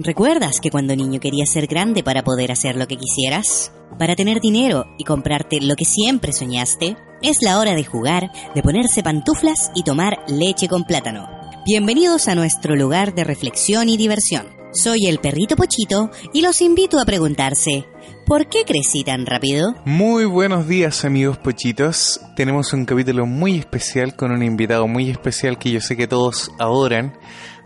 ¿Recuerdas que cuando niño querías ser grande para poder hacer lo que quisieras? Para tener dinero y comprarte lo que siempre soñaste? Es la hora de jugar, de ponerse pantuflas y tomar leche con plátano. Bienvenidos a nuestro lugar de reflexión y diversión. Soy el perrito Pochito y los invito a preguntarse, ¿por qué crecí tan rápido? Muy buenos días amigos pochitos. Tenemos un capítulo muy especial con un invitado muy especial que yo sé que todos adoran.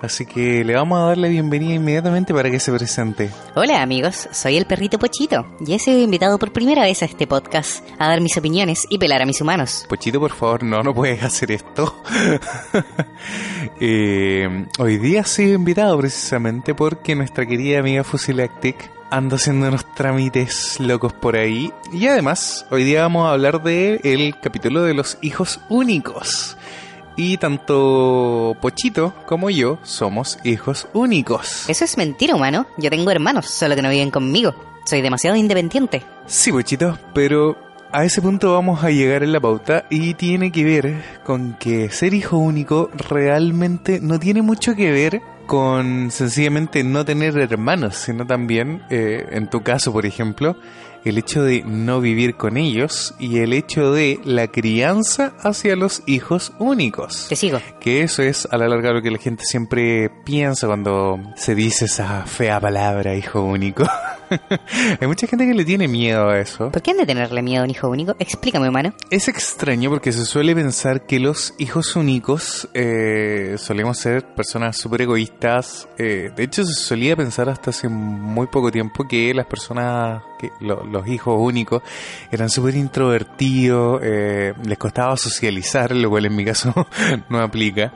Así que le vamos a dar la bienvenida inmediatamente para que se presente. Hola amigos, soy el perrito Pochito y he sido invitado por primera vez a este podcast a dar mis opiniones y pelar a mis humanos. Pochito, por favor, no, no puedes hacer esto. Eh, hoy día he sido invitado precisamente porque nuestra querida amiga Fusilactic anda haciendo unos trámites locos por ahí. Y además, hoy día vamos a hablar de el capítulo de los hijos únicos. Y tanto Pochito como yo somos hijos únicos. Eso es mentira, humano. Yo tengo hermanos, solo que no viven conmigo. Soy demasiado independiente. Sí, Pochito, pero a ese punto vamos a llegar en la pauta y tiene que ver con que ser hijo único realmente no tiene mucho que ver con sencillamente no tener hermanos, sino también, eh, en tu caso, por ejemplo, el hecho de no vivir con ellos y el hecho de la crianza hacia los hijos únicos. Te sigo. Que eso es a la larga lo que la gente siempre piensa cuando se dice esa fea palabra hijo único. Hay mucha gente que le tiene miedo a eso. ¿Por qué han de tenerle miedo a un hijo único? Explícame, humano. Es extraño porque se suele pensar que los hijos únicos eh, solemos ser personas súper egoístas. Eh, de hecho, se solía pensar hasta hace muy poco tiempo que las personas, que lo- los hijos únicos, eran súper introvertidos, eh, les costaba socializar, lo cual en mi caso no aplica.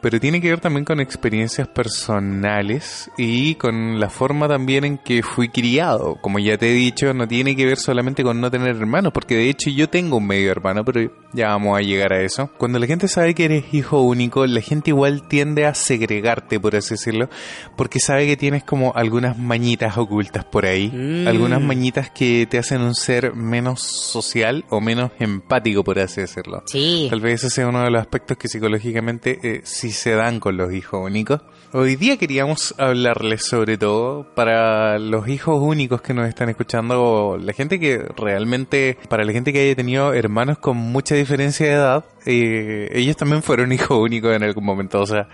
Pero tiene que ver también con experiencias personales y con la forma también en que fui criado. Como ya te he dicho, no tiene que ver solamente con no tener hermanos, porque de hecho yo tengo un medio hermano, pero ya vamos a llegar a eso. Cuando la gente sabe que eres hijo único, la gente igual tiende a segregarte, por así decirlo, porque sabe que tienes como algunas mañitas ocultas por ahí, Mm. algunas mañitas que te hacen un ser menos social o menos empático, por así decirlo. Sí. Tal vez ese sea uno de los aspectos que psicológicamente eh, sí se dan con los hijos únicos. Hoy día queríamos hablarles sobre todo para los hijos únicos que nos están escuchando, la gente que realmente, para la gente que haya tenido hermanos con mucha diferencia de edad, eh, ellos también fueron hijos únicos en algún momento. O sea,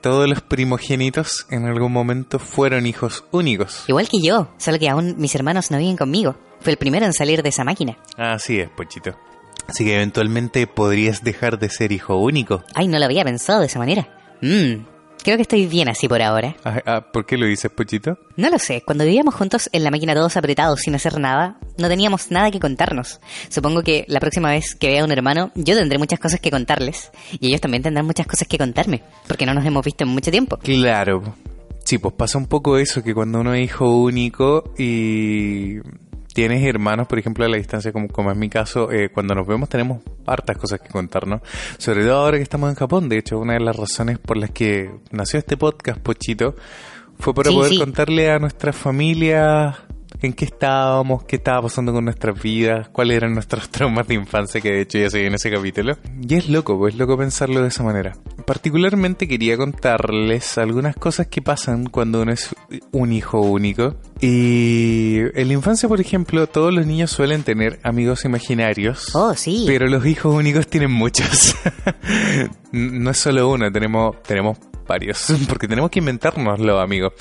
todos los primogénitos en algún momento fueron hijos únicos. Igual que yo, solo que aún mis hermanos no viven conmigo. Fue el primero en salir de esa máquina. Así es, Pochito. Así que eventualmente podrías dejar de ser hijo único. Ay, no lo había pensado de esa manera. Mmm, creo que estoy bien así por ahora. Ah, ah, ¿Por qué lo dices, Pochito? No lo sé, cuando vivíamos juntos en la máquina todos apretados sin hacer nada, no teníamos nada que contarnos. Supongo que la próxima vez que vea a un hermano, yo tendré muchas cosas que contarles. Y ellos también tendrán muchas cosas que contarme, porque no nos hemos visto en mucho tiempo. Claro. Sí, pues pasa un poco eso, que cuando uno es hijo único y tienes hermanos, por ejemplo, a la distancia, como, como es mi caso, eh, cuando nos vemos tenemos hartas cosas que contarnos. Sobre todo ahora que estamos en Japón. De hecho, una de las razones por las que nació este podcast, Pochito, fue para Sí, poder sí. contarle a nuestra familia en qué estábamos, qué estaba pasando con nuestras vidas, cuáles eran nuestros traumas de infancia, que de hecho ya se ve en ese capítulo. Y es loco, pues es loco pensarlo de esa manera. Particularmente quería contarles algunas cosas que pasan cuando uno es un hijo único. Y en la infancia, por ejemplo, todos los niños suelen tener amigos imaginarios. Oh, sí. Pero los hijos únicos tienen muchos. no es solo uno, tenemos, tenemos varios, porque tenemos que inventárnoslo, amigos.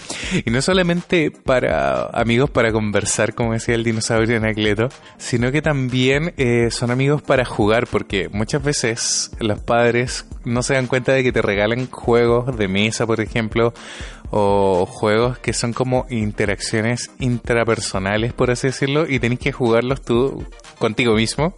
Y no solamente para amigos para conversar, como decía el dinosaurio Anacleto, sino que también eh, son amigos para jugar, porque muchas veces los padres no se dan cuenta de que te regalan juegos de mesa, por ejemplo, o juegos que son como interacciones intrapersonales, por así decirlo, y tenés que jugarlos tú contigo mismo.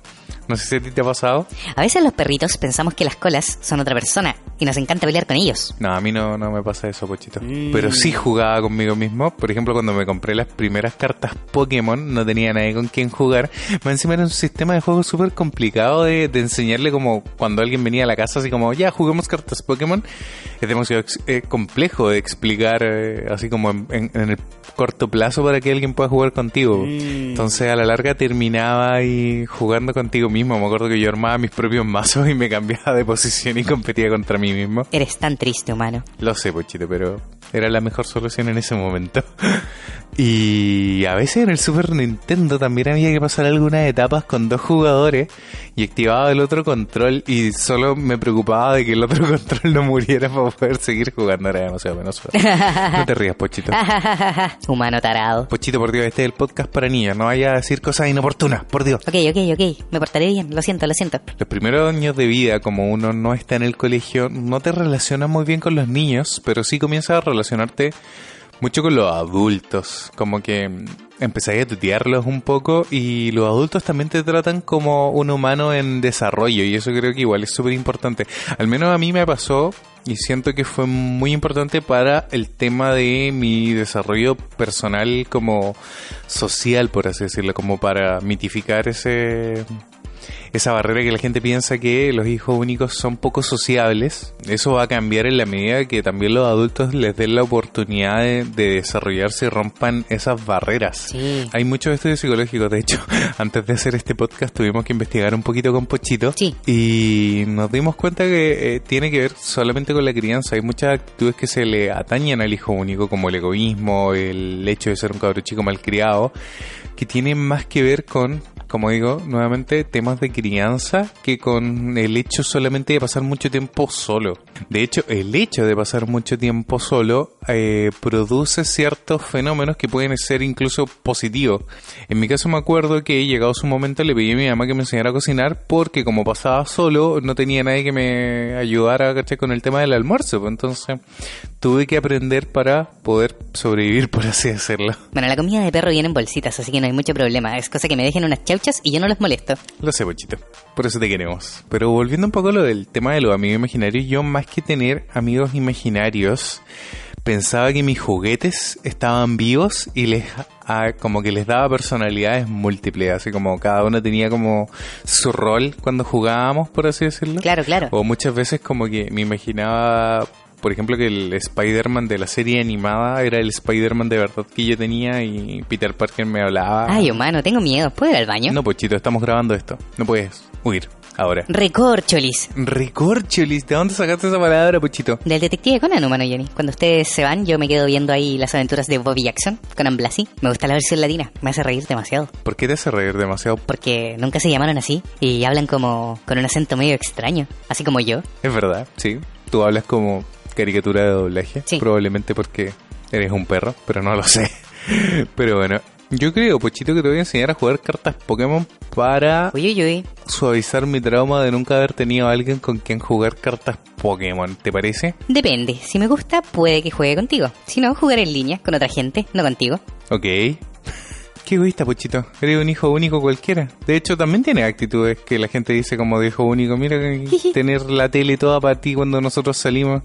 No sé si a ti te ha pasado. A veces los perritos pensamos que las colas son otra persona y nos encanta pelear con ellos. No, a mí no, no me pasa eso, Pochito. Mm. Pero sí jugaba conmigo mismo. Por ejemplo, cuando me compré las primeras cartas Pokémon, no tenía nadie con quien jugar. Más encima era un sistema de juego súper complicado de, de enseñarle como cuando alguien venía a la casa, así como, ya, juguemos cartas Pokémon. Es demasiado ex- eh, complejo de explicar eh, así como en, en- en el corto plazo para que alguien pueda jugar contigo. Mm. Entonces a la larga terminaba ahí jugando contigo mismo. Me acuerdo que yo armaba mis propios mazos y me cambiaba de posición y competía contra mí mismo. Eres tan triste, humano. Lo sé, Pochito, pero era la mejor solución en ese momento. Y a veces en el Super Nintendo también había que pasar algunas etapas con dos jugadores y activaba el otro control y solo me preocupaba de que el otro control no muriera para poder seguir jugando. Era demasiado penoso. No te rías, Pochito. Humano tarado. Pochito, por Dios, este es el podcast para niños. No vaya a decir cosas inoportunas, por Dios. Ok, ok, ok. Me portaré bien. Lo siento, lo siento. Los primeros años de vida, como uno no está en el colegio, no te relacionas muy bien con los niños, pero sí comienzas a relacionarte mucho con los adultos, como que empezáis a tutearlos un poco y los adultos también te tratan como un humano en desarrollo y eso creo que igual es súper importante. Al menos a mí me pasó y siento que fue muy importante para el tema de mi desarrollo personal como social, por así decirlo, como para mitificar ese esa barrera que la gente piensa que los hijos únicos son poco sociables. Eso va a cambiar en la medida que también los adultos les den la oportunidad de, desarrollarse y rompan esas barreras. Hay muchos estudios psicológicos, de hecho, antes de hacer este podcast tuvimos que investigar un poquito con Pochito y nos dimos cuenta que eh, tiene que ver solamente con la crianza. Hay muchas actitudes que se le atañen al hijo único, como el egoísmo, el hecho de ser un cabro chico malcriado, que tienen más que ver con como digo, nuevamente temas de crianza que con el hecho solamente de pasar mucho tiempo solo. De hecho, el hecho de pasar mucho tiempo solo eh, produce ciertos fenómenos que pueden ser incluso positivos. En mi caso me acuerdo que llegado su momento le pedí a mi mamá que me enseñara a cocinar porque como pasaba solo no tenía nadie que me ayudara con el tema del almuerzo. Pues entonces tuve que aprender para poder sobrevivir, por así decirlo. Bueno, la comida de perro viene en bolsitas, así que no hay mucho problema. Es cosa que me dejen unas chauchas y yo no los molesto. Lo sé, Bochito. Por eso te queremos. Pero volviendo un poco a lo del tema de los amigos imaginarios, yo más que tener amigos imaginarios, pensaba que mis juguetes estaban vivos y les ah, como que les daba personalidades múltiples, así como cada uno tenía como su rol cuando jugábamos, por así decirlo. Claro, claro. O muchas veces como que me imaginaba por ejemplo, que el Spider-Man de la serie animada era el Spider-Man de verdad que yo tenía y Peter Parker me hablaba. Ay, humano, tengo miedo. ¿Puedo ir al baño? No, Pochito, estamos grabando esto. No puedes huir ahora. Recorcholis. Recorcholis, ¿de dónde sacaste esa palabra, Pochito? Del detective Conan, humano Jenny. Cuando ustedes se van, yo me quedo viendo ahí las aventuras de Bobby Jackson, Conan Blasi. Me gusta la versión latina, me hace reír demasiado. ¿Por qué te hace reír demasiado? Porque nunca se llamaron así y hablan como con un acento medio extraño, así como yo. Es verdad, sí. Tú hablas como caricatura de doblaje. Probablemente porque eres un perro, pero no lo sé. pero bueno, yo creo, Pochito, que te voy a enseñar a jugar cartas Pokémon para suavizar mi trauma de nunca haber tenido a alguien con quien jugar cartas Pokémon. ¿Te parece? Depende. Si me gusta, puede que juegue contigo. Si no, jugar en línea con otra gente, no contigo. Ok. Qué egoísta, Pochito. Eres un hijo único cualquiera. De hecho, también tiene actitudes que la gente dice como de hijo único. Mira, tener la tele toda para ti cuando nosotros salimos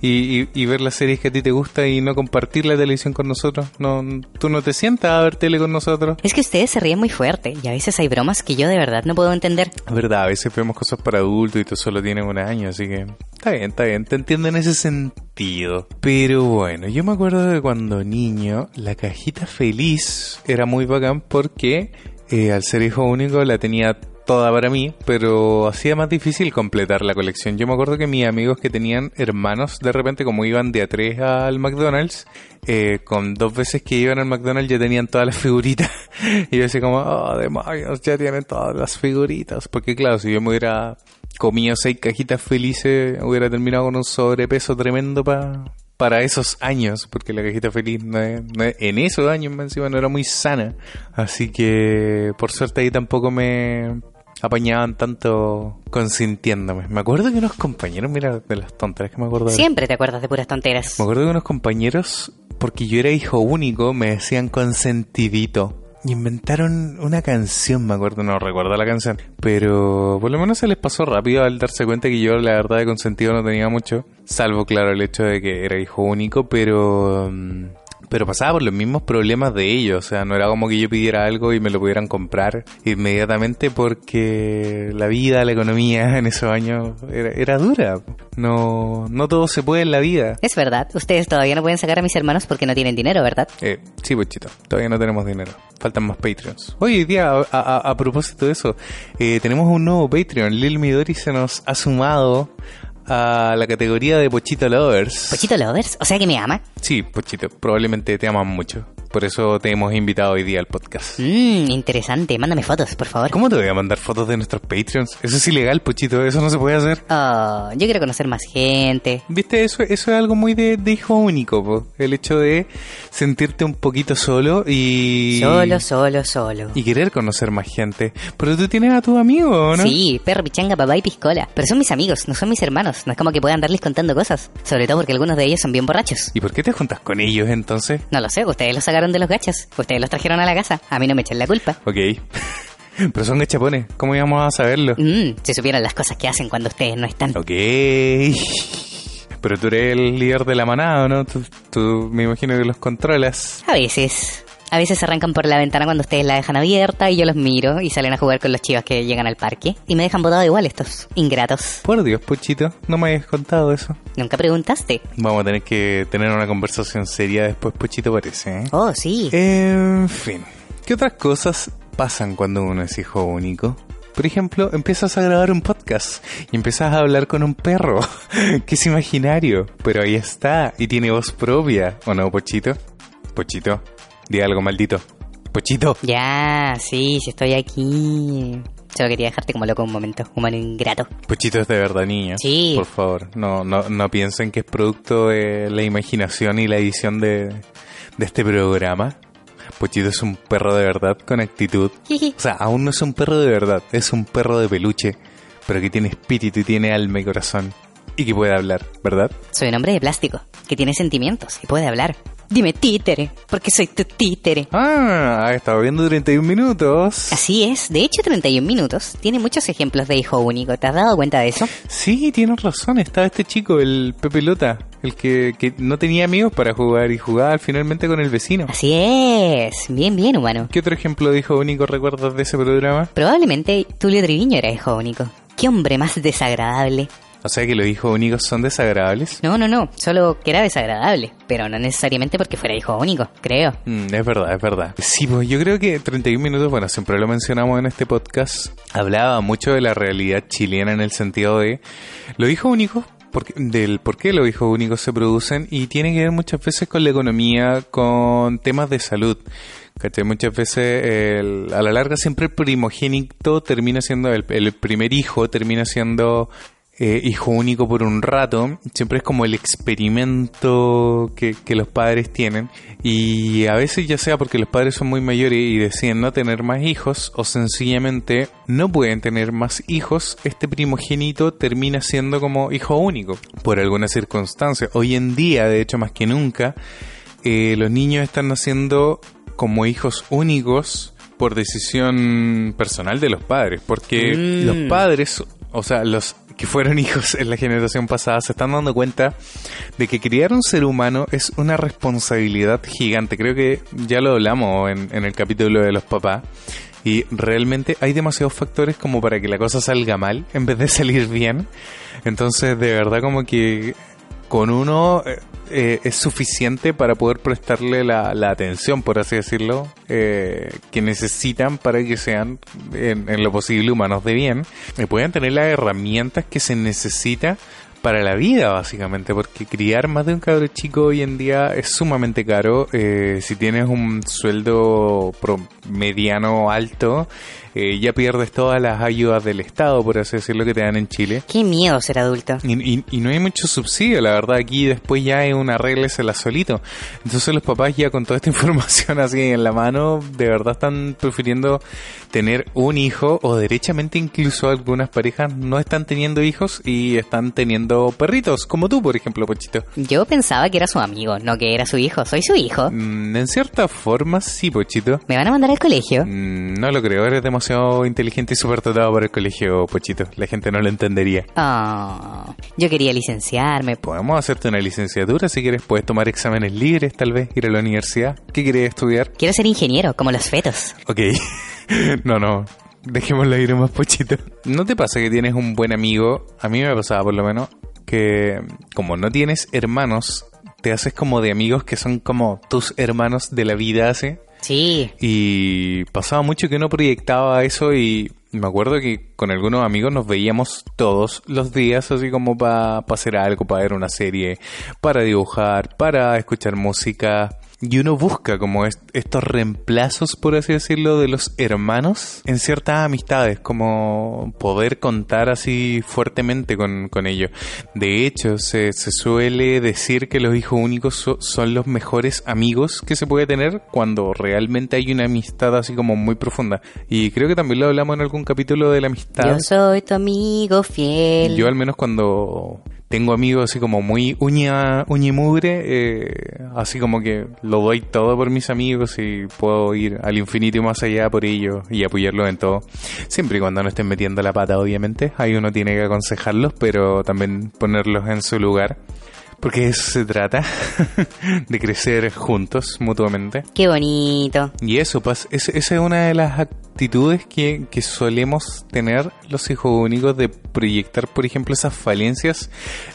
y, ver las series que a ti te gusta y no compartir la televisión con nosotros. No, tú no te sientas a ver tele con nosotros. Es que ustedes se ríen muy fuerte y a veces hay bromas que yo de verdad no puedo entender. Es verdad, a veces vemos cosas para adultos y tú solo tienes un año, así que está bien, está bien, te entiendo en ese sentido. Pero bueno, yo me acuerdo de cuando niño la cajita feliz era muy bacán porque eh, al ser hijo único la tenía toda para mí, pero hacía más difícil completar la colección. Yo me acuerdo que mis amigos que tenían hermanos, de repente como iban de a tres al McDonald's, eh, con dos veces que iban al McDonald's ya tenían todas las figuritas. y yo decía como, oh, demonios, ya tienen todas las figuritas. Porque claro, si yo me hubiera comido seis cajitas felices, hubiera terminado con un sobrepeso tremendo para para esos años, porque la cajita feliz en esos años encima no era muy sana. Así que por suerte ahí tampoco me apañaban tanto consintiéndome. Me acuerdo que unos compañeros, mira, de las tonteras que me acuerdo. Siempre te acuerdas de puras tonteras. Me acuerdo que unos compañeros, porque yo era hijo único, me decían consentidito. Inventaron una canción, me acuerdo, no recuerdo la canción, pero por lo menos se les pasó rápido al darse cuenta que yo la verdad de consentido no tenía mucho, salvo claro el hecho de que era hijo único, pero mm, pero pasaba por los mismos problemas de ellos. O sea, no era como que yo pidiera algo y me lo pudieran comprar inmediatamente porque la vida, la economía en esos años era, dura. No, no todo se puede en la vida. Es verdad. Ustedes todavía no pueden sacar a mis hermanos porque no tienen dinero, ¿verdad? Eh, sí, Pochito. Todavía no tenemos dinero. Faltan más Patreons. Hoy día, a, propósito de eso, eh, tenemos un nuevo Patreon. Lil Midori se nos ha sumado a la categoría de Pochito Lovers. ¿Pochito Lovers? O sea que me ama. Sí, Pochito, probablemente te aman mucho. Por eso te hemos invitado hoy día al podcast. Mmm, interesante. Mándame fotos, por favor. ¿Cómo te voy a mandar fotos de nuestros Patreons? Eso es ilegal, Pochito, eso no se puede hacer. Oh, yo quiero conocer más gente. Viste, eso, eso es algo muy de, de hijo único, po. el hecho de sentirte un poquito solo y... Solo, solo, solo. Y querer conocer más gente. Pero tú tienes a tu amigo, ¿no? Sí, perro, pichanga, papá y piscola. Pero son mis amigos, no son mis hermanos. No es como que puedan darles contando cosas. Sobre todo porque algunos de ellos son bien borrachos. ¿Y por qué te juntas con ellos entonces? No lo sé, ustedes los sacaron de los gachas. Ustedes los trajeron a la casa. A mí no me echen la culpa. Ok. Pero son gachapones, ¿cómo íbamos a saberlo? Mmm, si supieran las cosas que hacen cuando ustedes no están. Ok. Pero tú eres el líder de la manada, ¿no? Tú, tú me imagino que los controlas. A veces. A veces se arrancan por la ventana cuando ustedes la dejan abierta y yo los miro y salen a jugar con los chivas que llegan al parque. Y me dejan botado igual estos ingratos. Por Dios, Puchito, no me hayas contado eso. ¿Nunca preguntaste? Vamos a tener que tener una conversación seria después, Puchito, parece, ¿eh? Oh, sí. En fin, ¿qué otras cosas pasan cuando uno es hijo único? Por ejemplo, empiezas a grabar un podcast y empiezas a hablar con un perro, que es imaginario, pero ahí está y tiene voz propia, ¿o no, Pochito? Pochito, di algo maldito. Pochito. Ya, sí, sí estoy aquí. Solo quería dejarte como loco un momento, humano ingrato. Pochito es de verdad niño. Sí. Por favor, no, no, no piensen que es producto de la imaginación y la edición de, de este programa. Pochito es un perro de verdad con actitud. O sea, aún no es un perro de verdad, es un perro de peluche, pero que tiene espíritu y tiene alma y corazón. Y que puede hablar, ¿verdad? Soy un hombre de plástico, que tiene sentimientos y puede hablar. Dime títere, porque soy tu títere. Ah, ha estado viendo 31 minutos. Así es, de hecho 31 minutos tiene muchos ejemplos de hijo único, ¿te has dado cuenta de eso? Sí, tienes razón, estaba este chico, el Pepe Lota, el que, que no tenía amigos para jugar y jugaba finalmente con el vecino. Así es, bien, bien humano. ¿Qué otro ejemplo de hijo único recuerdas de ese programa? Probablemente Tulio Triviño era hijo único. Qué hombre más desagradable. O sea que los hijos únicos son desagradables. No, no, no, solo que era desagradable, pero no necesariamente porque fuera hijo único, creo. Mm, es verdad, es verdad. Sí, pues yo creo que 31 minutos, bueno, siempre lo mencionamos en este podcast, hablaba mucho de la realidad chilena en el sentido de los hijos únicos porque, del por qué los hijos únicos se producen y tiene que ver muchas veces con la economía, con temas de salud. ¿Cachai? Muchas veces el- a la larga siempre el primogénito termina siendo, el, el primer hijo termina siendo eh, hijo único por un rato, siempre es como el experimento que, que los padres tienen y a veces ya sea porque los padres son muy mayores y deciden no tener más hijos o sencillamente no pueden tener más hijos, este primogénito termina siendo como hijo único por alguna circunstancia. Hoy en día, de hecho más que nunca, eh, los niños están naciendo como hijos únicos por decisión personal de los padres, porque Mm. los padres, o sea, los que fueron hijos en la generación pasada, se están dando cuenta de que criar un ser humano es una responsabilidad gigante. Creo que ya lo hablamos en, en el capítulo de los papás. Y realmente hay demasiados factores como para que la cosa salga mal en vez de salir bien. Entonces, de verdad, como que con uno eh, es suficiente para poder prestarle la, la atención, por así decirlo, eh, que necesitan para que sean, en, en lo posible, humanos de bien, y puedan tener las herramientas que se necesita para la vida, básicamente, porque criar más de un cabro chico hoy en día es sumamente caro. Eh, si tienes un sueldo pro- mediano alto, eh, ya pierdes todas las ayudas del Estado, por así decirlo, que te dan en Chile. Qué miedo ser adulto. Y, y- y no hay mucho subsidio, la verdad, aquí después ya es una la solito. Entonces los papás ya con toda esta información así en la mano, de verdad están prefiriendo tener un hijo o derechamente incluso algunas parejas no están teniendo hijos y están teniendo perritos, como tú, por ejemplo, Pochito. Yo pensaba que era su amigo, no que era su hijo. Soy su hijo. Mm, en cierta forma, sí, Pochito. ¿Me van a mandar al colegio? Mm, No lo creo, eres demasiado inteligente y súper dotado para el colegio, Pochito. La gente no lo entendería. Oh, yo quería licenciarme. Podemos hacerte una licenciatura si quieres, puedes tomar exámenes libres, tal vez, ir a la universidad. ¿Qué quieres estudiar? Quiero ser ingeniero, como los fetos. Ok. no, no. Dejémoslo ir más pochito. ¿No te pasa que tienes un buen amigo? A mí me pasaba por lo menos que como no tienes hermanos, te haces como de amigos que son como tus hermanos de la vida, ¿sí? Sí. Y pasaba mucho que uno proyectaba eso y Me acuerdo que con algunos amigos nos veíamos todos los días, así como para hacer algo, para ver una serie, para dibujar, para escuchar música. Y uno busca como estos reemplazos, por así decirlo, de los hermanos en ciertas amistades, como poder contar así fuertemente con, con ellos. De hecho, se, se, suele decir que los hijos únicos son los mejores amigos que se puede tener cuando realmente hay una amistad así como muy profunda. Y creo que también lo hablamos en algún capítulo de la amistad. Yo soy tu amigo fiel. Yo al menos cuando tengo amigos así como muy uña, uña y mugre, eh, así como que lo doy todo por mis amigos y puedo ir al infinito y más allá por ellos y apoyarlos en todo. Siempre y cuando no estén metiendo la pata, obviamente. Ahí uno tiene que aconsejarlos, pero también ponerlos en su lugar. Porque eso se trata, de crecer juntos mutuamente. Qué bonito. Y eso, pues, esa es una de las actitudes que, que solemos tener los hijos únicos de proyectar, por ejemplo, esas falencias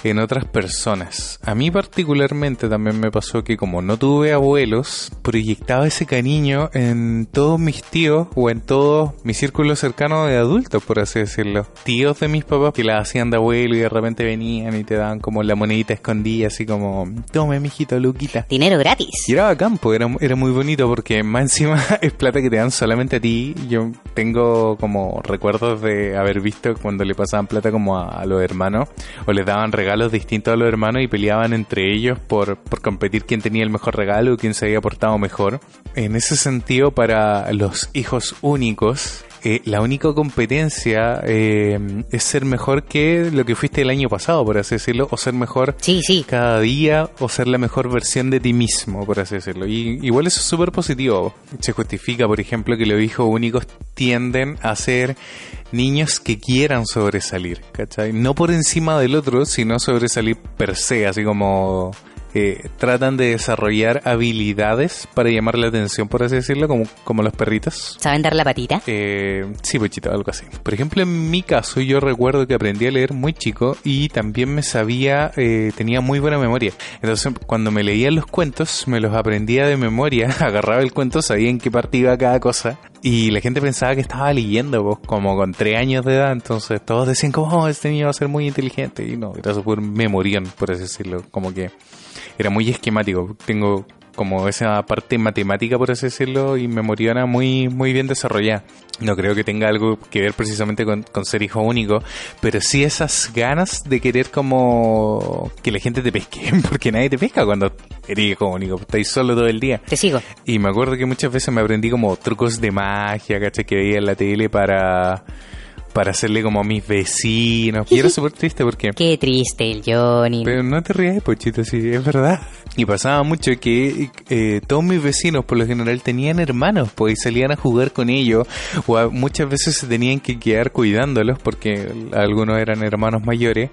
en otras personas. A mí particularmente también me pasó que como no tuve abuelos, proyectaba ese cariño en todos mis tíos o en todo mi círculo cercano de adultos, por así decirlo. Tíos de mis papás que la hacían de abuelo y de repente venían y te daban como la monedita escondida, así como, tome, mijito, Luquita. Dinero gratis. Y era bacán, era, era muy bonito porque más encima es plata que te dan solamente a ti. Yo tengo como recuerdos de haber visto cuando le pasaban plata como a, los hermanos o les daban regalos distintos a los hermanos y peleaban entre ellos por, por competir quién tenía el mejor regalo o quién se había portado mejor. En ese sentido, para los hijos únicos, eh, la única competencia eh, es ser mejor que lo que fuiste el año pasado, por así decirlo, o ser mejor sí, sí. cada día, o ser la mejor versión de ti mismo, por así decirlo. Y igual eso es súper positivo. Se justifica, por ejemplo, que los hijos únicos tienden a ser niños que quieran sobresalir, ¿cachai? No por encima del otro, sino sobresalir per se, así como tratan de desarrollar habilidades para llamar la atención, por así decirlo, como, como los perritos. ¿Saben dar la patita? Eh, sí, pochito, algo así. Por ejemplo, en mi caso, yo recuerdo que aprendí a leer muy chico y también me sabía, eh, tenía muy buena memoria. Entonces, cuando me leían los cuentos, me los aprendía de memoria, agarraba el cuento, sabía en qué parte iba cada cosa. Y la gente pensaba que estaba leyendo, pues, como con tres años de edad. Entonces todos decían como, oh, este niño va a ser muy inteligente. Y no, era súper memorión, por así decirlo. Como que era muy esquemático. Tengo como esa parte matemática, por así decirlo, y memoriana muy, muy bien desarrollada. No creo que tenga algo que ver precisamente con, ser hijo único, pero sí esas ganas de querer como que la gente te pesque, porque nadie te pesca cuando eres hijo único, estáis solo todo el día. Te sigo. Y me acuerdo que muchas veces me aprendí como trucos de magia, ¿cachai? Que veía en la tele para para hacerle como a mis vecinos. Y era súper triste porque... Qué triste el Johnny. Pero no te rías, Pochito, sí, es verdad. Y pasaba mucho que eh, todos mis vecinos por lo general tenían hermanos, pues y salían a jugar con ellos, o muchas veces se tenían que quedar cuidándolos porque algunos eran hermanos mayores.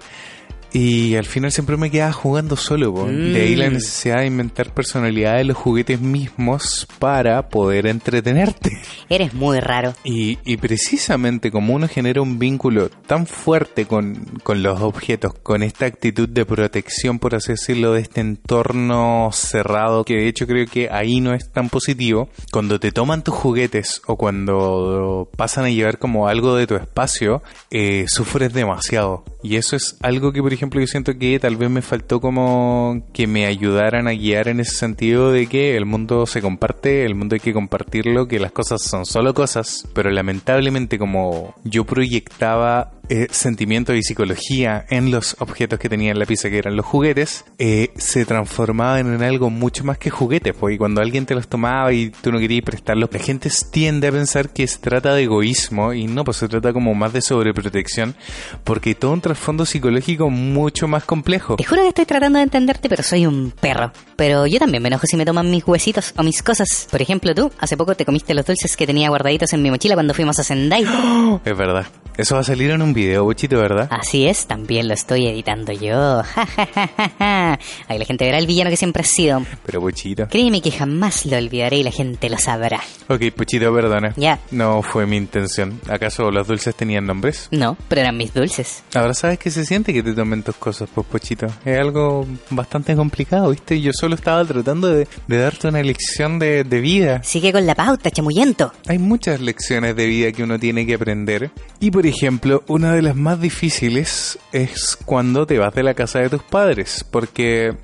Y al final siempre me quedaba jugando solo, de ahí la mm. necesidad de inventar personalidad de los juguetes mismos para poder entretenerte. Eres muy raro. Y, y precisamente como uno genera un vínculo tan fuerte con, con los objetos, con esta actitud de protección, por así decirlo, de este entorno cerrado, que de hecho creo que ahí no es tan positivo, cuando te toman tus juguetes o cuando pasan a llevar como algo de tu espacio, eh, sufres demasiado. Y eso es algo que, por ejemplo, ejemplo, yo siento que tal vez me faltó como que me ayudaran a guiar en ese sentido de que el mundo se comparte, el mundo hay que compartirlo, que las cosas son solo cosas, pero lamentablemente como yo proyectaba eh, sentimientos y psicología en los objetos que tenía en la pieza, que eran los juguetes, eh, se transformaban en algo mucho más que juguetes, porque cuando alguien te los tomaba y tú no querías prestarlos, la gente tiende a pensar que se trata de egoísmo y no, pues se trata como más de sobreprotección, porque todo un trasfondo psicológico mucho más complejo. Te juro que estoy tratando de entenderte, pero soy un perro. Pero yo también me enojo si me toman mis huesitos o mis cosas. Por ejemplo, tú, hace poco te comiste los dulces que tenía guardaditos en mi mochila cuando fuimos a Sendai. Es verdad. Eso va a salir en un video, Pochito, ¿verdad? Así es, también lo estoy editando yo. Ahí la gente verá el villano que siempre ha sido. Pero Pochito. Créeme que jamás lo olvidaré y la gente lo sabrá. Ok, Pochito, perdona. Ya. No fue mi intención. ¿Acaso los dulces tenían nombres? No, pero eran mis dulces. Ahora sabes que se siente que te tomen tus cosas, pues, Pochito. Es algo bastante complicado, ¿viste? Yo solo estaba tratando de, de darte una lección de, de vida. Sigue con la pauta, chamuyento. Hay muchas lecciones de vida que uno tiene que aprender. Y por ejemplo, una de las más difíciles es cuando te vas de la casa de tus padres. Porque,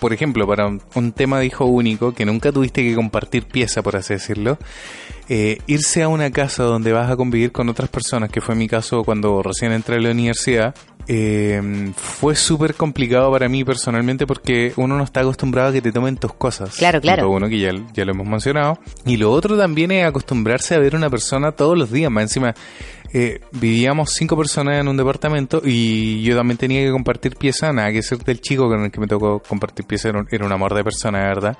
por ejemplo, para un, un tema de hijo único, que nunca tuviste que compartir pieza, por así decirlo, eh, irse a una casa donde vas a convivir con otras personas, que fue mi caso cuando recién entré a la universidad, eh, fue súper complicado para mí personalmente porque uno no está acostumbrado a que te tomen tus cosas. Claro, claro. Punto uno, que ya, ya lo hemos mencionado. Y lo otro también es acostumbrarse a ver una persona todos los días. Más encima, eh, vivíamos cinco personas en un departamento y yo también tenía que compartir pieza, nada que ser del chico con el que me tocó compartir pieza, era un, era un amor de persona, de verdad.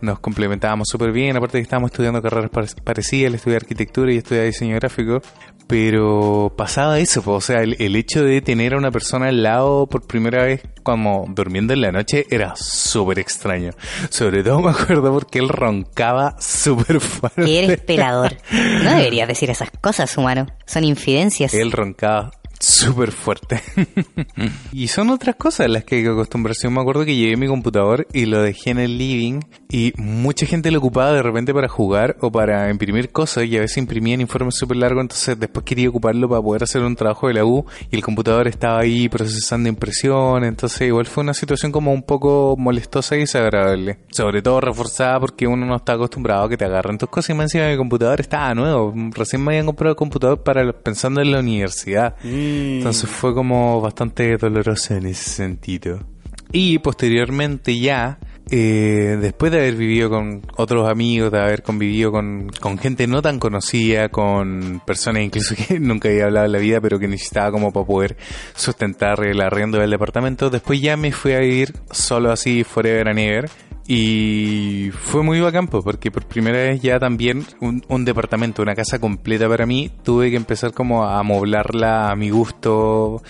Nos complementábamos súper bien, aparte que estábamos estudiando carreras pare- parecidas, él estudia arquitectura y estudia diseño gráfico, pero pasaba eso, o sea, el, el hecho de tener a una persona al lado por primera vez como durmiendo en la noche era súper extraño. Sobre todo me acuerdo porque él roncaba súper fuerte. Que eres pelador. No deberías decir esas cosas, humano. Son infidencias. Él roncaba súper fuerte. y son otras cosas las que hay que acostumbrarse. Yo me acuerdo que llevé mi computador y lo dejé en el living y mucha gente lo ocupaba de repente para jugar o para imprimir cosas y a veces imprimían informes súper largos, entonces después quería ocuparlo para poder hacer un trabajo de la U y el computador estaba ahí procesando impresión, entonces igual fue una situación como un poco molestosa y desagradable. Sobre todo reforzada porque uno no está acostumbrado a que te agarren tus cosas y más encima mi computador estaba nuevo. Recién me habían comprado el computador para pensando en la universidad. Entonces fue como bastante doloroso en ese sentido. Y posteriormente ya, eh, después de haber vivido con otros amigos, de haber convivido con, con gente no tan conocida, con personas incluso que nunca había hablado en la vida, pero que necesitaba como para poder sustentar el arriendo del departamento, después ya me fui a vivir solo así, forever and ever. Y fue muy bacán, pues, porque por primera vez ya también un, un departamento, una casa completa para mí, tuve que empezar como a amoblarla a mi gusto,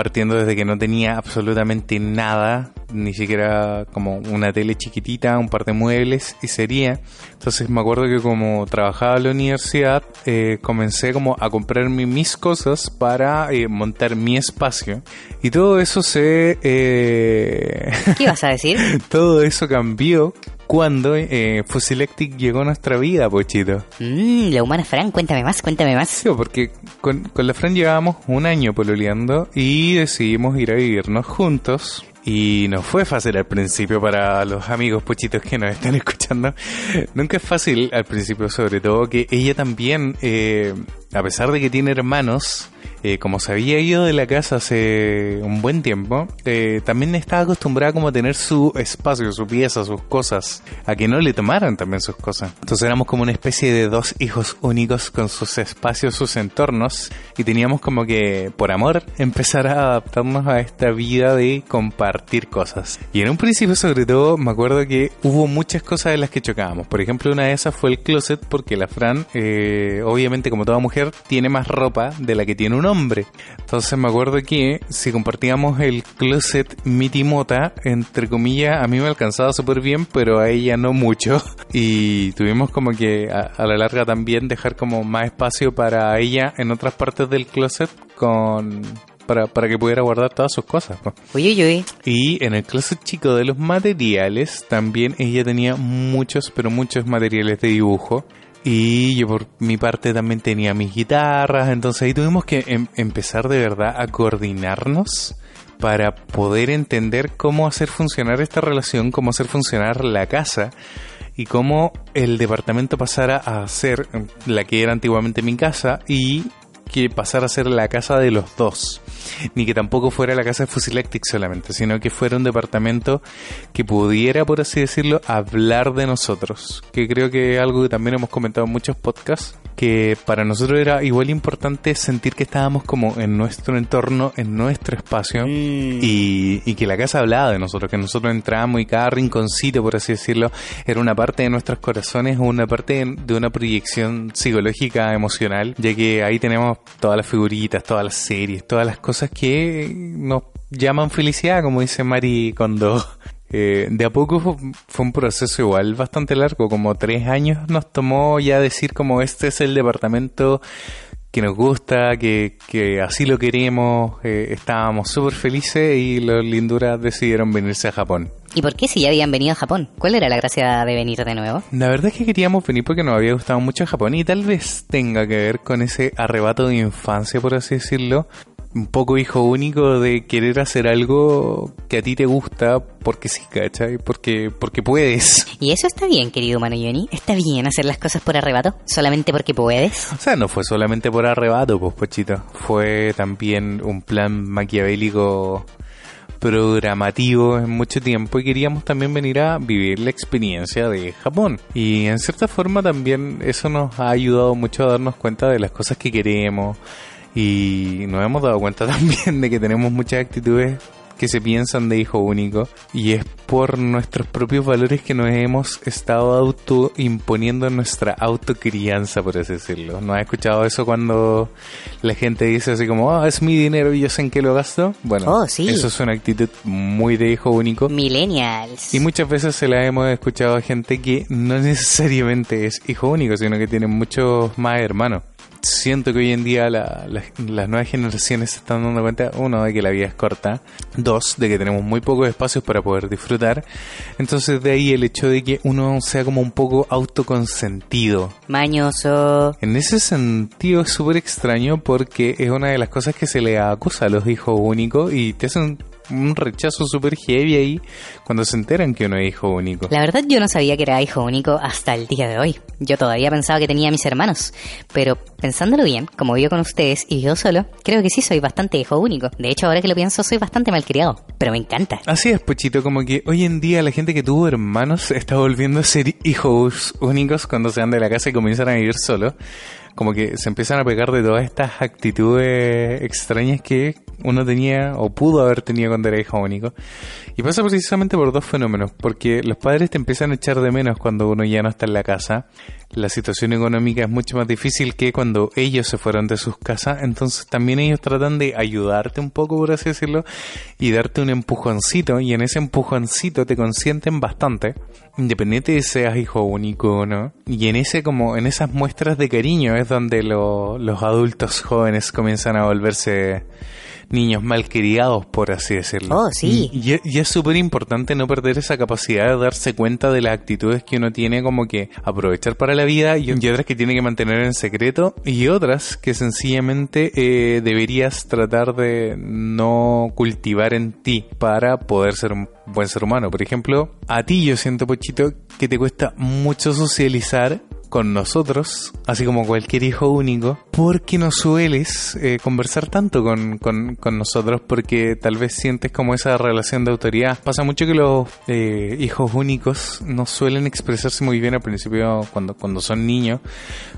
partiendo desde que no tenía absolutamente nada, ni siquiera como una tele chiquitita, un par de muebles y sería. Entonces me acuerdo que como trabajaba en la universidad, eh, comencé como a comprarme mis cosas para eh, montar mi espacio. Y todo eso se... eh, ¿Qué ibas a decir? todo eso cambió cuando eh, Fusilectic llegó a nuestra vida, Pochito. Mmm, la humana Fran, cuéntame más, cuéntame más. Sí, porque con, con la Fran llevábamos un año pololeando y decidimos ir a vivirnos juntos. Y no fue fácil al principio para los amigos pochitos que nos están escuchando. Nunca es fácil al principio, sobre todo que ella también, eh, a pesar de que tiene hermanos, eh, como se había ido de la casa hace un buen tiempo, eh, también estaba acostumbrada como a tener su espacio, su pieza, sus cosas, a que no le tomaran también sus cosas. Entonces éramos como una especie de dos hijos únicos con sus espacios, sus entornos, y teníamos como que, por amor, empezar a adaptarnos a esta vida de compartir cosas. Y en un principio, sobre todo, me acuerdo que hubo muchas cosas de las que chocábamos. Por ejemplo, una de esas fue el closet, porque la Fran, eh, obviamente, como toda mujer, tiene más ropa de la que tiene un hombre. Entonces me acuerdo que si compartíamos el closet mitimota, entre comillas, a mí me alcanzaba súper bien, pero a ella no mucho. Y tuvimos como que a, a la larga también dejar como más espacio para ella en otras partes del closet con para, para que pudiera guardar todas sus cosas. pues. Uy, uy, uy. Y en el closet chico de los materiales, también ella tenía muchos, pero muchos materiales de dibujo. Y yo por mi parte también tenía mis guitarras, entonces ahí tuvimos que em- empezar de verdad a coordinarnos para poder entender cómo hacer funcionar esta relación, cómo hacer funcionar la casa y cómo el departamento pasara a ser la que era antiguamente mi casa y que pasara a ser la casa de los dos. Ni que tampoco fuera la casa de Fusilectic solamente, sino que fuera un departamento que pudiera, por así decirlo, hablar de nosotros. Que creo que es algo que también hemos comentado en muchos podcasts, que para nosotros era igual importante sentir que estábamos como en nuestro entorno, en nuestro espacio, Mm. y, y que la casa hablaba de nosotros, que nosotros entrábamos y cada rinconcito, por así decirlo, era una parte de nuestros corazones o una parte de, de una proyección psicológica, emocional, ya que ahí tenemos todas las figuritas, todas las series, todas las cosas que nos llaman felicidad, como dice Mari Kondo. Eh, de a poco fue, fue un proceso igual bastante largo, como tres años nos tomó ya decir como este es el departamento que nos gusta, que, que así lo queremos, eh, estábamos súper felices y los linduras decidieron venirse a Japón. ¿Y por qué si ya habían venido a Japón? ¿Cuál era la gracia de venir de nuevo? La verdad es que queríamos venir porque nos había gustado mucho Japón y tal vez tenga que ver con ese arrebato de infancia, por así decirlo, un poco hijo único de querer hacer algo que a ti te gusta porque sí, ¿cachai? Porque, porque puedes. Y eso está bien, querido humano Johnny. Está bien hacer las cosas por arrebato, solamente porque puedes. O sea, no fue solamente por arrebato, pues, pochito. Fue también un plan maquiavélico programativo en mucho tiempo y queríamos también venir a vivir la experiencia de Japón. Y en cierta forma también eso nos ha ayudado mucho a darnos cuenta de las cosas que queremos y nos hemos dado cuenta también de que tenemos muchas actitudes que se piensan de hijo único y es por nuestros propios valores que nos hemos estado auto imponiendo nuestra autocrianza, por así decirlo. ¿No has escuchado eso cuando la gente dice así como, ah, es mi dinero y yo sé en qué lo gasto? Bueno, Oh, sí. eso es una actitud muy de hijo único. Millennials. Y muchas veces se la hemos escuchado a gente que no necesariamente es hijo único, sino que tiene muchos más hermanos. Siento que hoy en día la- la- las nuevas generaciones se están dando cuenta, uno, de que la vida es corta, dos, de que tenemos muy pocos espacios para poder disfrutar. Entonces de ahí el hecho de que uno sea como un poco autoconsentido. Mañoso. En ese sentido es súper extraño porque es una de las cosas que se le acusa a los hijos únicos y te hacen un rechazo súper heavy ahí cuando se enteran que uno es hijo único. La verdad yo no sabía que era hijo único hasta el día de hoy. Yo todavía pensaba que tenía a mis hermanos. Pero pensándolo bien, como vivo con ustedes y vivo solo, creo que sí soy bastante hijo único. De hecho, ahora que lo pienso, soy bastante malcriado. Pero me encanta. Así es, Pochito, como que hoy en día la gente que tuvo hermanos está volviendo a ser hijos únicos cuando se van de la casa y comienzan a vivir solos. Como que se empiezan a pegar de todas estas actitudes extrañas que uno tenía o pudo haber tenido cuando era hijo único. Y pasa precisamente por dos fenómenos, porque los padres te empiezan a echar de menos cuando uno ya no está en la casa. La situación económica es mucho más difícil que cuando ellos se fueron de sus casas, entonces también ellos tratan de ayudarte un poco, por así decirlo, y darte un empujoncito, y en ese empujoncito te consienten bastante, independiente de seas hijo único o no. Y en ese como en esas muestras de cariño es donde lo- los adultos jóvenes comienzan a volverse niños malcriados, por así decirlo. Oh, sí. Y, y es súper importante no perder esa capacidad de darse cuenta de las actitudes que uno tiene como que aprovechar para la vida y, y otras que tiene que mantener en secreto y otras que sencillamente eh, deberías tratar de no cultivar en ti para poder ser un buen ser humano. Por ejemplo, a ti yo siento, Pochito, que te cuesta mucho socializar con nosotros, así como cualquier hijo único, porque no sueles eh, conversar tanto con, con- con nosotros, porque tal vez sientes como esa relación de autoridad. Pasa mucho que los eh, hijos únicos no suelen expresarse muy bien al principio cuando, cuando son niños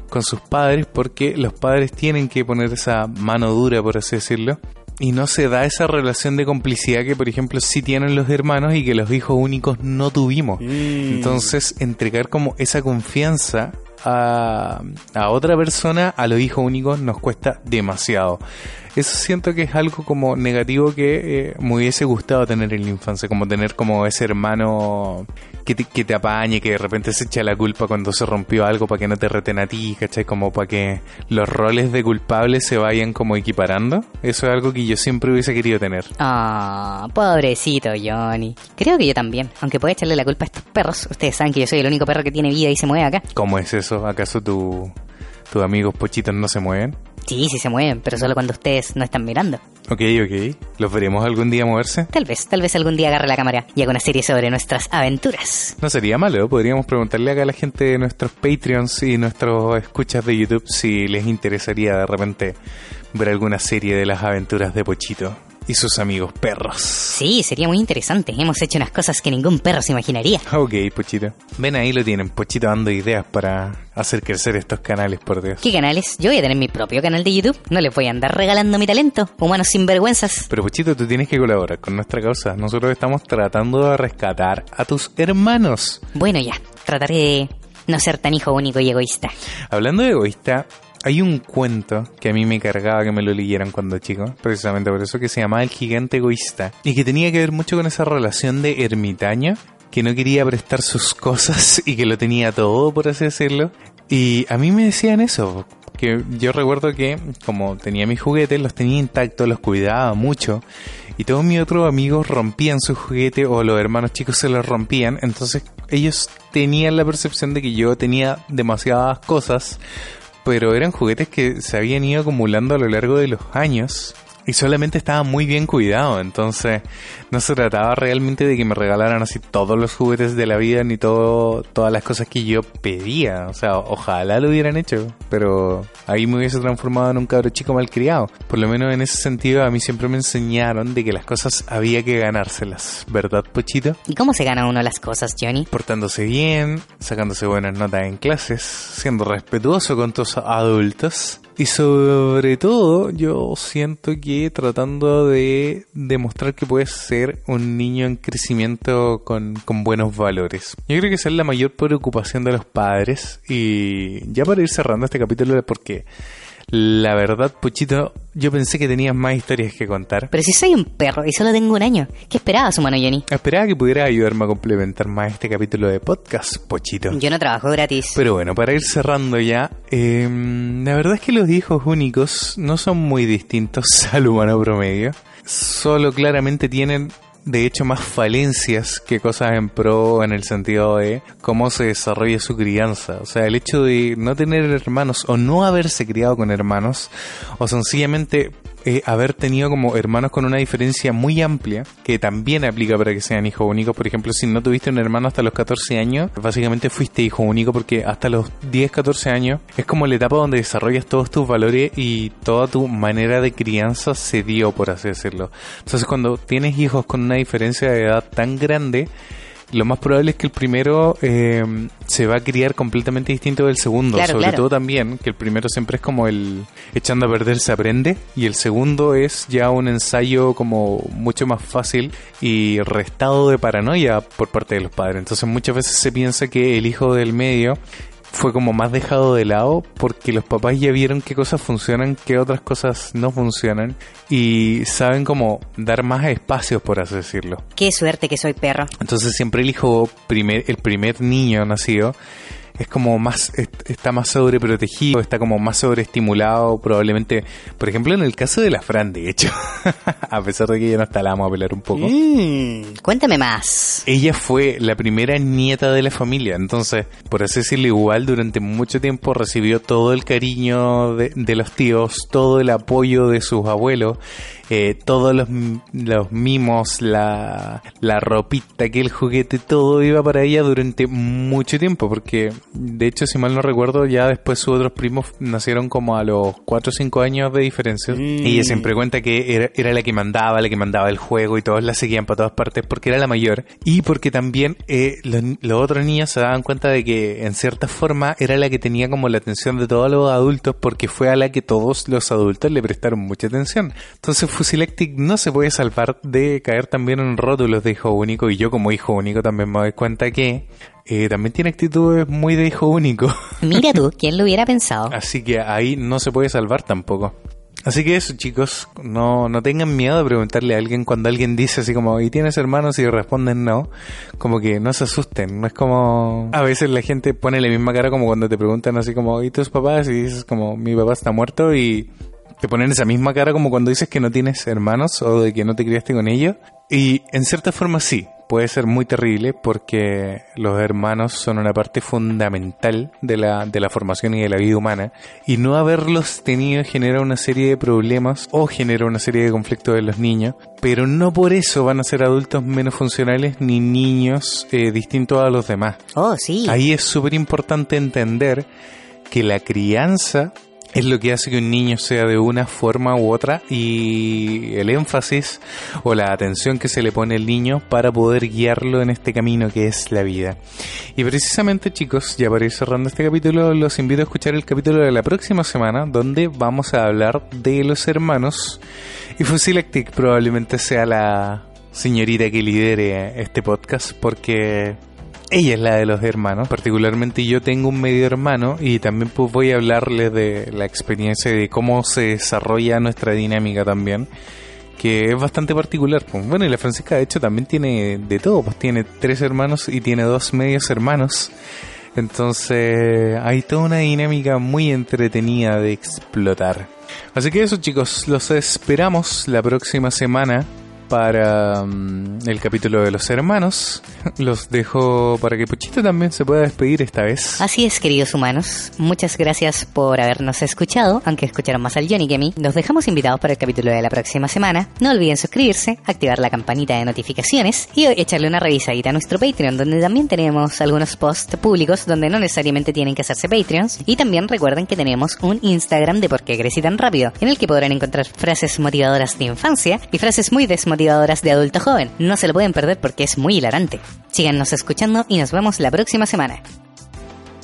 con sus padres, porque los padres tienen que poner esa mano dura, por así decirlo. Y no se da esa relación de complicidad que, por ejemplo, sí tienen los hermanos y que los hijos únicos no tuvimos. Entonces, entregar como esa confianza a, a otra persona, a los hijos únicos, nos cuesta demasiado. Eso siento que es algo como negativo que eh, me hubiese gustado tener en la infancia, como tener como ese hermano que te, que te apañe, que de repente se echa la culpa cuando se rompió algo para que no te reten a ti, ¿cachai? Como para que los roles de culpables se vayan como equiparando. Eso es algo que yo siempre hubiese querido tener. Ah, pobrecito Johnny. Creo que yo también. Aunque pueda echarle la culpa a estos perros. Ustedes saben que yo soy el único perro que tiene vida y se mueve acá. ¿Cómo es eso? ¿Acaso tu, tus amigos pochitos no se mueven? Sí, sí se mueven, pero solo cuando ustedes no están mirando. Ok, ok. ¿Los veremos algún día moverse? Tal vez, tal vez algún día agarre la cámara y haga una serie sobre nuestras aventuras. No sería malo, podríamos preguntarle acá a la gente de nuestros Patreons y nuestros escuchas de YouTube si les interesaría de repente ver alguna serie de las aventuras de Pochito. Y sus amigos perros. Sí, sería muy interesante. Hemos hecho unas cosas que ningún perro se imaginaría. Ok, Pochito. Ven ahí lo tienen, Pochito dando ideas para hacer crecer estos canales, por Dios. ¿Qué canales? Yo voy a tener mi propio canal de YouTube. No les voy a andar regalando mi talento. Humanos sinvergüenzas. Pero Pochito, tú tienes que colaborar con nuestra causa. Nosotros estamos tratando de rescatar a tus hermanos. Bueno, ya. Trataré de no ser tan hijo único y egoísta. Hablando de egoísta, hay un cuento que a mí me cargaba que me lo leyeran cuando chico, precisamente por eso, que se llamaba El gigante egoísta, y que tenía que ver mucho con esa relación de ermitaño, que no quería prestar sus cosas y que lo tenía todo, por así decirlo. Y a mí me decían eso, que yo recuerdo que como tenía mis juguetes, los tenía intactos, los cuidaba mucho, y todos mis otros amigos rompían sus juguetes o los hermanos chicos se los rompían, entonces ellos tenían la percepción de que yo tenía demasiadas cosas pero eran juguetes que se habían ido acumulando a lo largo de los años y solamente estaba muy bien cuidado, entonces no se trataba realmente de que me regalaran así todos los juguetes de la vida ni todo, todas las cosas que yo pedía, o sea, ojalá lo hubieran hecho, pero ahí me hubiese transformado en un cabro chico malcriado. Por lo menos en ese sentido a mí siempre me enseñaron de que las cosas había que ganárselas, ¿verdad, Pochito? ¿Y cómo se gana uno las cosas, Johnny? Portándose bien, sacándose buenas notas en clases, siendo respetuoso con tus adultos y sobre todo, yo siento que tratando de demostrar que puedes ser un niño en crecimiento con, con, buenos valores. Yo creo que esa es la mayor preocupación de los padres. Y ya para ir cerrando este capítulo, porque la verdad, Puchito, yo pensé que tenías más historias que contar. Pero si soy un perro y solo tengo un año, ¿qué esperabas, humano Jenny? Esperaba que pudiera ayudarme a complementar más este capítulo de podcast, Pochito. Yo no trabajo gratis. Pero bueno, para ir cerrando ya, eh, la verdad es que los hijos únicos no son muy distintos al humano promedio. Solo claramente tienen de hecho más falencias que cosas en pro en el sentido de cómo se desarrolla su crianza. O sea, el hecho de no tener hermanos o no haberse criado con hermanos o sencillamente eh, haber tenido como hermanos con una diferencia muy amplia, que también aplica para que sean hijos únicos. Por ejemplo, si no tuviste un hermano hasta los 14 años, básicamente fuiste hijo único porque hasta los 10, 14 años es como la etapa donde desarrollas todos tus valores y toda tu manera de crianza se dio, por así decirlo. Entonces, cuando tienes hijos con una diferencia de edad tan grande, lo más probable es que el primero eh, se va a criar completamente distinto del segundo. Sobre todo también que el primero siempre es como el echando a perder se aprende y el segundo es ya un ensayo como mucho más fácil y restado de paranoia por parte de los padres. Entonces muchas veces se piensa que el hijo del medio fue como más dejado de lado porque los papás ya vieron qué cosas funcionan, qué otras cosas no funcionan y saben cómo dar más espacios, por así decirlo. Qué suerte que soy perro. Entonces siempre el hijo, primer, el primer niño nacido, es como más, está más sobreprotegido, está como más sobreestimulado, probablemente, por ejemplo, en el caso de la Fran, de hecho, a pesar de que ya no está, la vamos a pelar un poco. Mm, cuéntame más. Ella fue la primera nieta de la familia, entonces, por así decirlo, igual durante mucho tiempo recibió todo el cariño de, de los tíos, todo el apoyo de sus abuelos, eh, todos los, los mimos, la, la ropita, que el juguete, todo iba para ella durante mucho tiempo, porque de hecho, si mal no recuerdo, ya después sus otros primos nacieron como a los 4 o 5 años de diferencia. Y ella siempre cuenta que era, era, la que mandaba, la que mandaba el juego y todos la seguían para todas partes porque era la mayor. Y porque también eh, los, los otros niños se daban cuenta de que en cierta forma era la que tenía como la atención de todos los adultos porque fue a la que todos los adultos le prestaron mucha atención. Entonces Fusilectic no se puede salvar de caer también en rótulos de hijo único y yo como hijo único también me doy cuenta que eh, también tiene actitudes muy de hijo único. Mira tú, ¿quién lo hubiera pensado? Así que ahí no se puede salvar tampoco. Así que eso, chicos, no, no tengan miedo de preguntarle a alguien cuando alguien dice así como, ¿y tienes hermanos? y responden no, como que no se asusten, no es como... A veces la gente pone la misma cara como cuando te preguntan así como, ¿y tus papás? Y dices como, mi papá está muerto y te ponen esa misma cara como cuando dices que no tienes hermanos o de que no te criaste con ellos. Y en cierta forma sí, puede ser muy terrible porque los hermanos son una parte fundamental de la, de la formación y de la vida humana y no haberlos tenido genera una serie de problemas o genera una serie de conflictos de los niños, pero no por eso van a ser adultos menos funcionales ni niños eh, distintos a los demás. Oh, sí. Ahí es súper importante entender que la crianza es lo que hace que un niño sea de una forma u otra y el énfasis o la atención que se le pone al niño para poder guiarlo en este camino que es la vida. Y precisamente chicos, ya para ir cerrando este capítulo, los invito a escuchar el capítulo de la próxima semana donde vamos a hablar de los hermanos y Fusilactic probablemente sea la señorita que lidere este podcast porque ella es la de los hermanos. Particularmente yo tengo un medio hermano y también pues voy a hablarles de la experiencia de cómo se desarrolla nuestra dinámica también. Que es bastante particular. Pues. Bueno, y la Francisca de hecho también tiene de todo. Pues tiene tres hermanos y tiene dos medios hermanos. Entonces hay toda una dinámica muy entretenida de explotar. Así que eso chicos, los esperamos la próxima semana para mm, el capítulo de los hermanos. Los dejo para que Puchito también se pueda despedir esta vez. Así es, queridos humanos. Muchas gracias por habernos escuchado, aunque escucharon más al Johnny que a mí. Los dejamos invitados para el capítulo de la próxima semana. No olviden suscribirse, activar la campanita de notificaciones y echarle una revisadita a nuestro Patreon, donde también tenemos algunos posts públicos donde no necesariamente tienen que hacerse Patreons. Y también recuerden que tenemos un Instagram de por qué crecí tan rápido, en el que podrán encontrar frases motivadoras de infancia y frases muy desmotivadoras de adulto joven. No se lo pueden perder porque es muy hilarante. Síganos escuchando y nos vemos la próxima semana.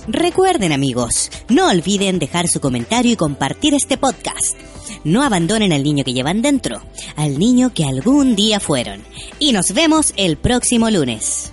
Recuerden amigos, no olviden dejar su comentario y compartir este podcast. No abandonen al niño que llevan dentro, al niño que algún día fueron. Y nos vemos el próximo lunes.